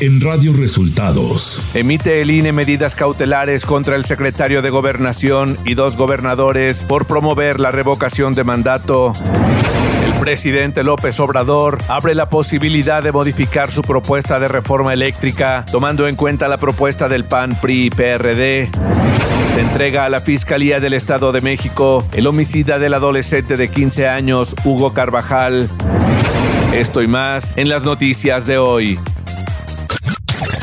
en Radio Resultados. Emite el INE medidas cautelares contra el secretario de Gobernación y dos gobernadores por promover la revocación de mandato. El presidente López Obrador abre la posibilidad de modificar su propuesta de reforma eléctrica, tomando en cuenta la propuesta del PAN, PRI PRD. Se entrega a la Fiscalía del Estado de México el homicida del adolescente de 15 años, Hugo Carvajal. Esto y más en las noticias de hoy.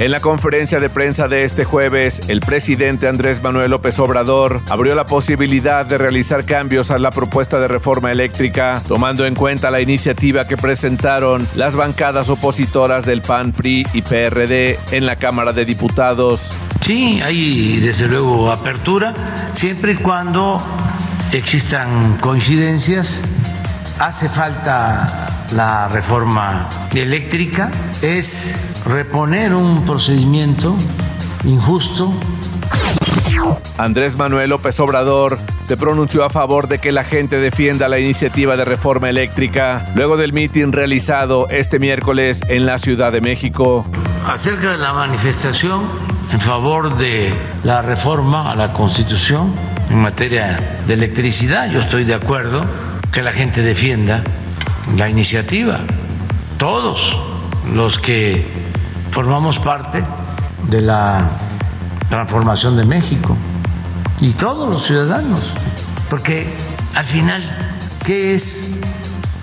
En la conferencia de prensa de este jueves, el presidente Andrés Manuel López Obrador abrió la posibilidad de realizar cambios a la propuesta de reforma eléctrica, tomando en cuenta la iniciativa que presentaron las bancadas opositoras del PAN, PRI y PRD en la Cámara de Diputados. Sí, hay desde luego apertura, siempre y cuando existan coincidencias. Hace falta la reforma eléctrica, es reponer un procedimiento injusto. Andrés Manuel López Obrador se pronunció a favor de que la gente defienda la iniciativa de reforma eléctrica luego del mitin realizado este miércoles en la Ciudad de México. Acerca de la manifestación en favor de la reforma a la Constitución en materia de electricidad, yo estoy de acuerdo que la gente defienda la iniciativa, todos los que formamos parte de la transformación de México y todos los ciudadanos, porque al final, ¿qué es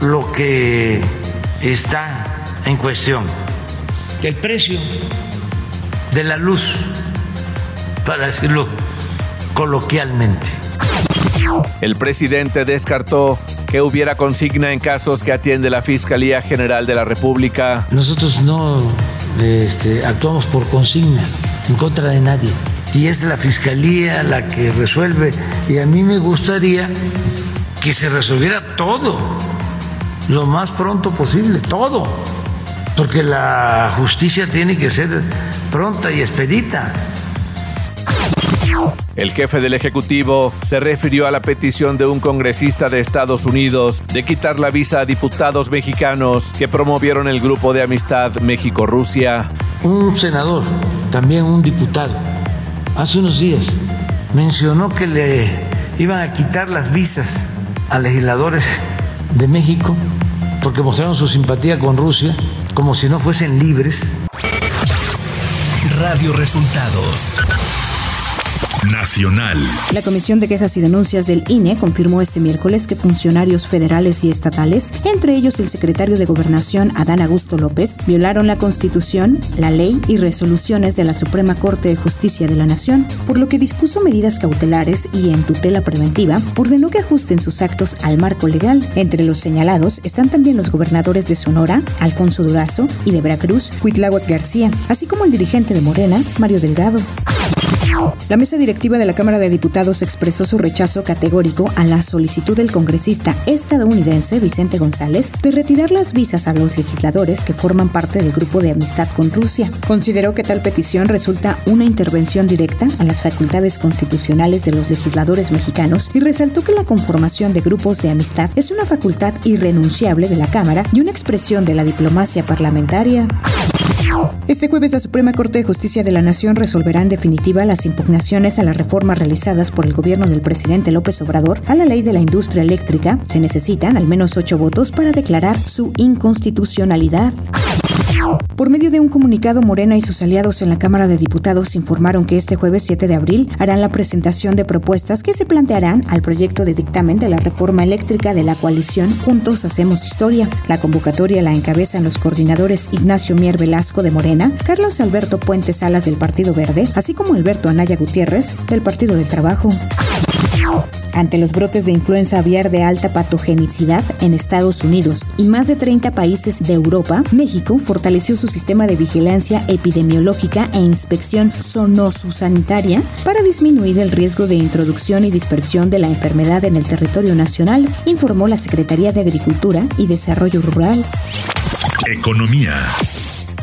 lo que está en cuestión? El precio de la luz, para decirlo coloquialmente. El presidente descartó que hubiera consigna en casos que atiende la Fiscalía General de la República. Nosotros no este, actuamos por consigna, en contra de nadie. Y es la Fiscalía la que resuelve. Y a mí me gustaría que se resolviera todo, lo más pronto posible, todo. Porque la justicia tiene que ser pronta y expedita. El jefe del Ejecutivo se refirió a la petición de un congresista de Estados Unidos de quitar la visa a diputados mexicanos que promovieron el grupo de amistad México-Rusia. Un senador, también un diputado, hace unos días mencionó que le iban a quitar las visas a legisladores de México porque mostraron su simpatía con Rusia como si no fuesen libres. Radio Resultados Nacional. La Comisión de Quejas y Denuncias del INE confirmó este miércoles que funcionarios federales y estatales, entre ellos el secretario de Gobernación Adán Augusto López, violaron la Constitución, la ley y resoluciones de la Suprema Corte de Justicia de la Nación, por lo que dispuso medidas cautelares y en tutela preventiva ordenó que ajusten sus actos al marco legal. Entre los señalados están también los gobernadores de Sonora, Alfonso Durazo, y de Veracruz, Huitláhuac García, así como el dirigente de Morena, Mario Delgado. La mesa directiva de la Cámara de Diputados expresó su rechazo categórico a la solicitud del congresista estadounidense Vicente González de retirar las visas a los legisladores que forman parte del grupo de amistad con Rusia. Consideró que tal petición resulta una intervención directa a las facultades constitucionales de los legisladores mexicanos y resaltó que la conformación de grupos de amistad es una facultad irrenunciable de la Cámara y una expresión de la diplomacia parlamentaria. Este jueves la Suprema Corte de Justicia de la Nación resolverá en definitiva las impugnaciones a las reformas realizadas por el gobierno del presidente López Obrador a la ley de la industria eléctrica. Se necesitan al menos ocho votos para declarar su inconstitucionalidad. Por medio de un comunicado, Morena y sus aliados en la Cámara de Diputados informaron que este jueves 7 de abril harán la presentación de propuestas que se plantearán al proyecto de dictamen de la reforma eléctrica de la coalición Juntos Hacemos Historia. La convocatoria la encabezan los coordinadores Ignacio Mier Velasco de Morena, Carlos Alberto Puente Salas del Partido Verde, así como Alberto Anaya Gutiérrez del Partido del Trabajo. Ante los brotes de influenza aviar de alta patogenicidad en Estados Unidos y más de 30 países de Europa, México fortaleció su sistema de vigilancia epidemiológica e inspección zoonosanitaria para disminuir el riesgo de introducción y dispersión de la enfermedad en el territorio nacional, informó la Secretaría de Agricultura y Desarrollo Rural. Economía.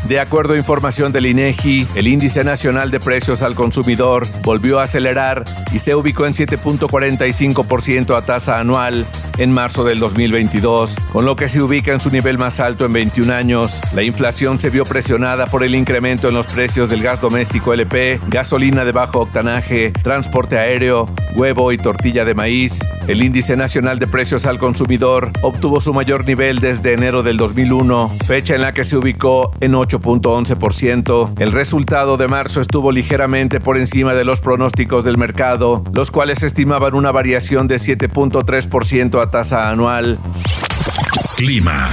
De acuerdo a información del INEGI, el índice nacional de precios al consumidor volvió a acelerar y se ubicó en 7.45% a tasa anual en marzo del 2022, con lo que se ubica en su nivel más alto en 21 años. La inflación se vio presionada por el incremento en los precios del gas doméstico LP, gasolina de bajo octanaje, transporte aéreo, huevo y tortilla de maíz. El índice nacional de precios al consumidor obtuvo su mayor nivel desde enero del 2001, fecha en la que se ubicó en 8 8.11%. El resultado de marzo estuvo ligeramente por encima de los pronósticos del mercado, los cuales estimaban una variación de 7.3% a tasa anual. Clima.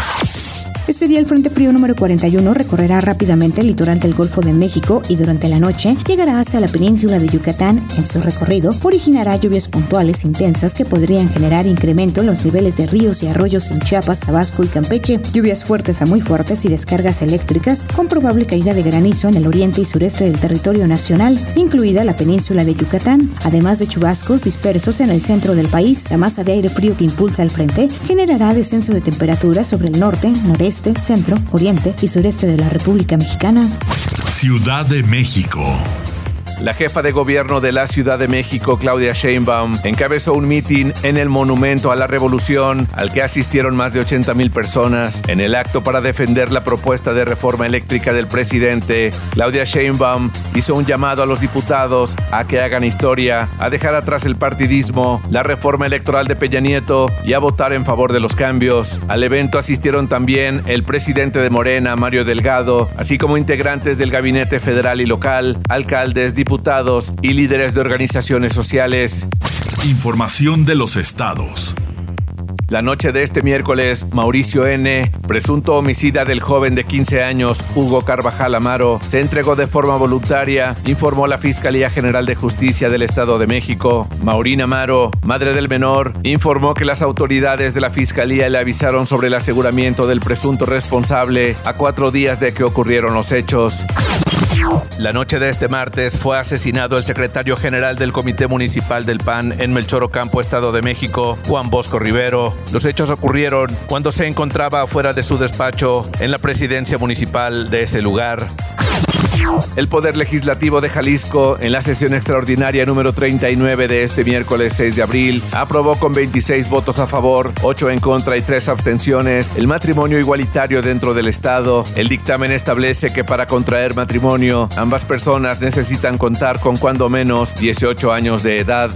Este día el Frente Frío número 41 recorrerá rápidamente el litoral del Golfo de México y durante la noche llegará hasta la península de Yucatán. En su recorrido originará lluvias puntuales intensas que podrían generar incremento en los niveles de ríos y arroyos en Chiapas, Tabasco y Campeche, lluvias fuertes a muy fuertes y descargas eléctricas con probable caída de granizo en el oriente y sureste del territorio nacional, incluida la península de Yucatán, además de chubascos dispersos en el centro del país. La masa de aire frío que impulsa el frente generará descenso de temperatura sobre el norte, noreste, centro, oriente y sureste de la República Mexicana. Ciudad de México. La jefa de gobierno de la Ciudad de México, Claudia Sheinbaum, encabezó un mitin en el Monumento a la Revolución, al que asistieron más de 80 mil personas. En el acto para defender la propuesta de reforma eléctrica del presidente, Claudia Sheinbaum hizo un llamado a los diputados a que hagan historia, a dejar atrás el partidismo, la reforma electoral de Peña Nieto y a votar en favor de los cambios. Al evento asistieron también el presidente de Morena, Mario Delgado, así como integrantes del gabinete federal y local, alcaldes, diputados, diputados y líderes de organizaciones sociales. Información de los estados. La noche de este miércoles, Mauricio N., presunto homicida del joven de 15 años Hugo Carvajal Amaro, se entregó de forma voluntaria, informó la Fiscalía General de Justicia del Estado de México. Maureen Amaro, madre del menor, informó que las autoridades de la Fiscalía le avisaron sobre el aseguramiento del presunto responsable a cuatro días de que ocurrieron los hechos. La noche de este martes fue asesinado el secretario general del Comité Municipal del PAN en Melchor Ocampo, Estado de México, Juan Bosco Rivero. Los hechos ocurrieron cuando se encontraba fuera de su despacho en la presidencia municipal de ese lugar. El Poder Legislativo de Jalisco, en la sesión extraordinaria número 39 de este miércoles 6 de abril, aprobó con 26 votos a favor, 8 en contra y 3 abstenciones el matrimonio igualitario dentro del Estado. El dictamen establece que para contraer matrimonio, ambas personas necesitan contar con cuando menos 18 años de edad.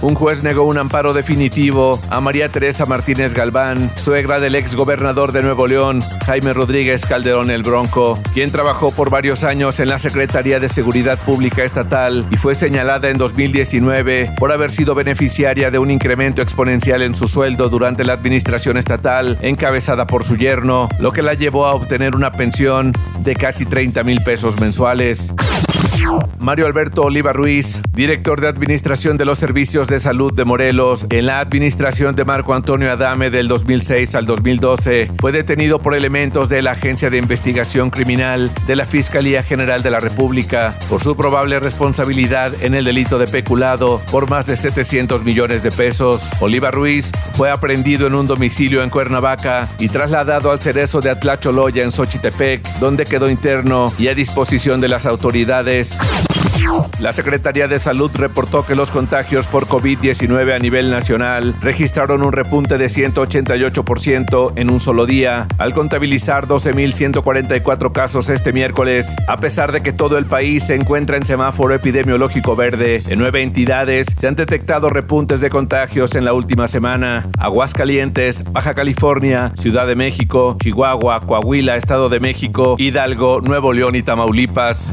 Un juez negó un amparo definitivo a María Teresa Martínez Galván, suegra del ex gobernador de Nuevo León, Jaime Rodríguez Calderón el Bronco, quien trabajó por varios años en la Secretaría de Seguridad Pública Estatal y fue señalada en 2019 por haber sido beneficiaria de un incremento exponencial en su sueldo durante la administración estatal encabezada por su yerno, lo que la llevó a obtener una pensión de casi 30 mil pesos mensuales. Mario Alberto Oliva Ruiz, director de Administración de los Servicios de Salud de Morelos, en la administración de Marco Antonio Adame del 2006 al 2012, fue detenido por elementos de la Agencia de Investigación Criminal de la Fiscalía General de la República por su probable responsabilidad en el delito de peculado por más de 700 millones de pesos. Oliva Ruiz fue aprendido en un domicilio en Cuernavaca y trasladado al cerezo de Atlacholoya en Xochitepec, donde quedó interno y a disposición de las autoridades tardes la Secretaría de Salud reportó que los contagios por COVID-19 a nivel nacional registraron un repunte de 188% en un solo día, al contabilizar 12.144 casos este miércoles, a pesar de que todo el país se encuentra en semáforo epidemiológico verde. En nueve entidades se han detectado repuntes de contagios en la última semana. Aguascalientes, Baja California, Ciudad de México, Chihuahua, Coahuila, Estado de México, Hidalgo, Nuevo León y Tamaulipas.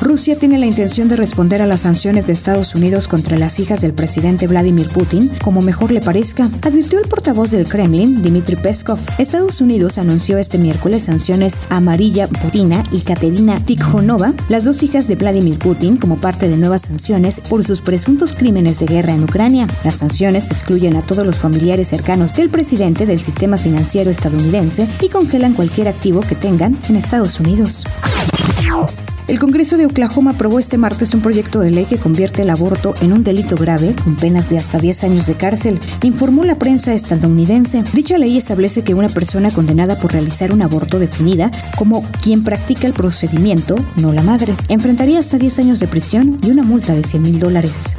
Rusia tiene la intención de responder a las sanciones de Estados Unidos contra las hijas del presidente Vladimir Putin como mejor le parezca, advirtió el portavoz del Kremlin, Dmitry Peskov. Estados Unidos anunció este miércoles sanciones a Marilla Putina y Katerina Tikhonova, las dos hijas de Vladimir Putin, como parte de nuevas sanciones por sus presuntos crímenes de guerra en Ucrania. Las sanciones excluyen a todos los familiares cercanos del presidente del sistema financiero estadounidense y congelan cualquier activo que tengan en Estados Unidos. El Congreso de Oklahoma aprobó este martes un proyecto de ley que convierte el aborto en un delito grave con penas de hasta 10 años de cárcel, informó la prensa estadounidense. Dicha ley establece que una persona condenada por realizar un aborto definida como quien practica el procedimiento, no la madre, enfrentaría hasta 10 años de prisión y una multa de 100 mil dólares.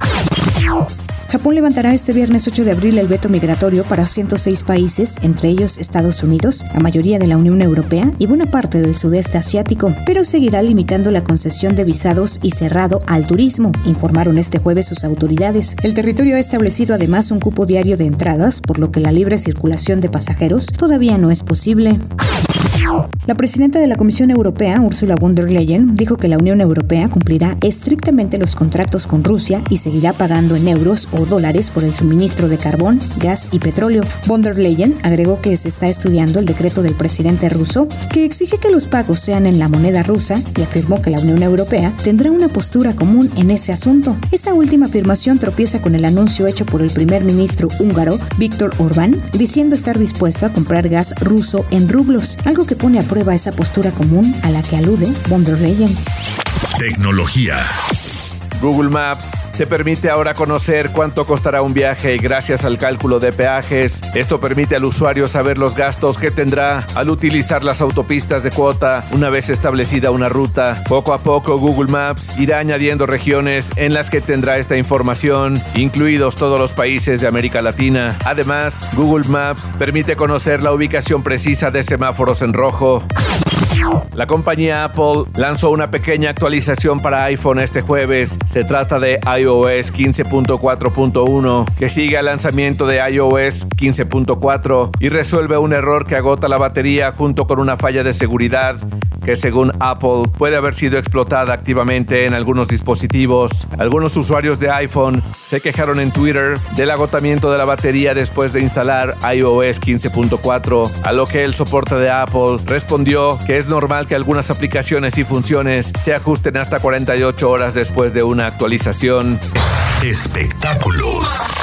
Japón levantará este viernes 8 de abril el veto migratorio para 106 países, entre ellos Estados Unidos, la mayoría de la Unión Europea y buena parte del sudeste asiático, pero seguirá limitando la concesión de visados y cerrado al turismo, informaron este jueves sus autoridades. El territorio ha establecido además un cupo diario de entradas, por lo que la libre circulación de pasajeros todavía no es posible. La presidenta de la Comisión Europea, Ursula von der Leyen, dijo que la Unión Europea cumplirá estrictamente los contratos con Rusia y seguirá pagando en euros o dólares por el suministro de carbón, gas y petróleo. Von der Leyen agregó que se está estudiando el decreto del presidente ruso que exige que los pagos sean en la moneda rusa y afirmó que la Unión Europea tendrá una postura común en ese asunto. Esta última afirmación tropieza con el anuncio hecho por el primer ministro húngaro, Víctor Orbán, diciendo estar dispuesto a comprar gas ruso en rublos, algo que pone a prueba esa postura común a la que alude von der Leyen. Tecnología. Google Maps te permite ahora conocer cuánto costará un viaje gracias al cálculo de peajes. Esto permite al usuario saber los gastos que tendrá al utilizar las autopistas de cuota una vez establecida una ruta. Poco a poco Google Maps irá añadiendo regiones en las que tendrá esta información, incluidos todos los países de América Latina. Además, Google Maps permite conocer la ubicación precisa de semáforos en rojo. La compañía Apple lanzó una pequeña actualización para iPhone este jueves. Se trata de iOS 15.4.1 que sigue al lanzamiento de iOS 15.4 y resuelve un error que agota la batería junto con una falla de seguridad que según Apple puede haber sido explotada activamente en algunos dispositivos. Algunos usuarios de iPhone se quejaron en Twitter del agotamiento de la batería después de instalar iOS 15.4, a lo que el soporte de Apple respondió que es normal que algunas aplicaciones y funciones se ajusten hasta 48 horas después de una actualización. Espectáculos.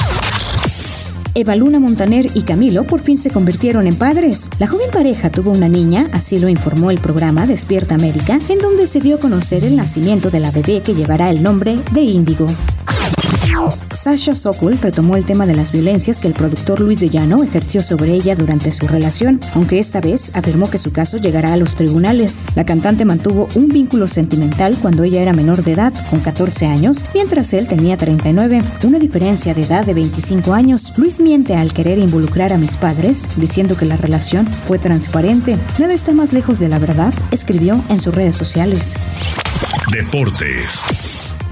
Eva Luna Montaner y Camilo por fin se convirtieron en padres. La joven pareja tuvo una niña, así lo informó el programa Despierta América, en donde se dio a conocer el nacimiento de la bebé que llevará el nombre de Índigo. Sasha Sokol retomó el tema de las violencias que el productor Luis de Llano ejerció sobre ella durante su relación, aunque esta vez afirmó que su caso llegará a los tribunales. La cantante mantuvo un vínculo sentimental cuando ella era menor de edad, con 14 años, mientras él tenía 39, una diferencia de edad de 25 años. Luis miente al querer involucrar a mis padres, diciendo que la relación fue transparente. Nada está más lejos de la verdad, escribió en sus redes sociales. Deportes.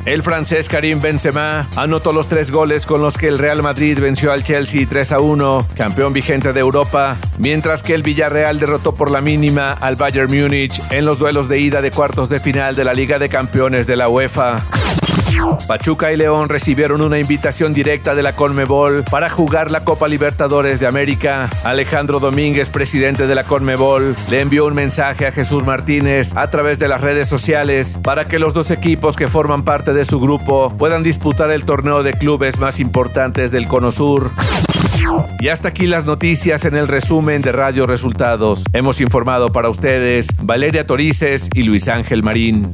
El francés Karim Benzema anotó los tres goles con los que el Real Madrid venció al Chelsea 3 a 1, campeón vigente de Europa, mientras que el Villarreal derrotó por la mínima al Bayern Múnich en los duelos de ida de cuartos de final de la Liga de Campeones de la UEFA. Pachuca y León recibieron una invitación directa de la Conmebol para jugar la Copa Libertadores de América. Alejandro Domínguez, presidente de la Conmebol, le envió un mensaje a Jesús Martínez a través de las redes sociales para que los dos equipos que forman parte de su grupo puedan disputar el torneo de clubes más importantes del Cono Sur. Y hasta aquí las noticias en el resumen de Radio Resultados. Hemos informado para ustedes Valeria Torices y Luis Ángel Marín.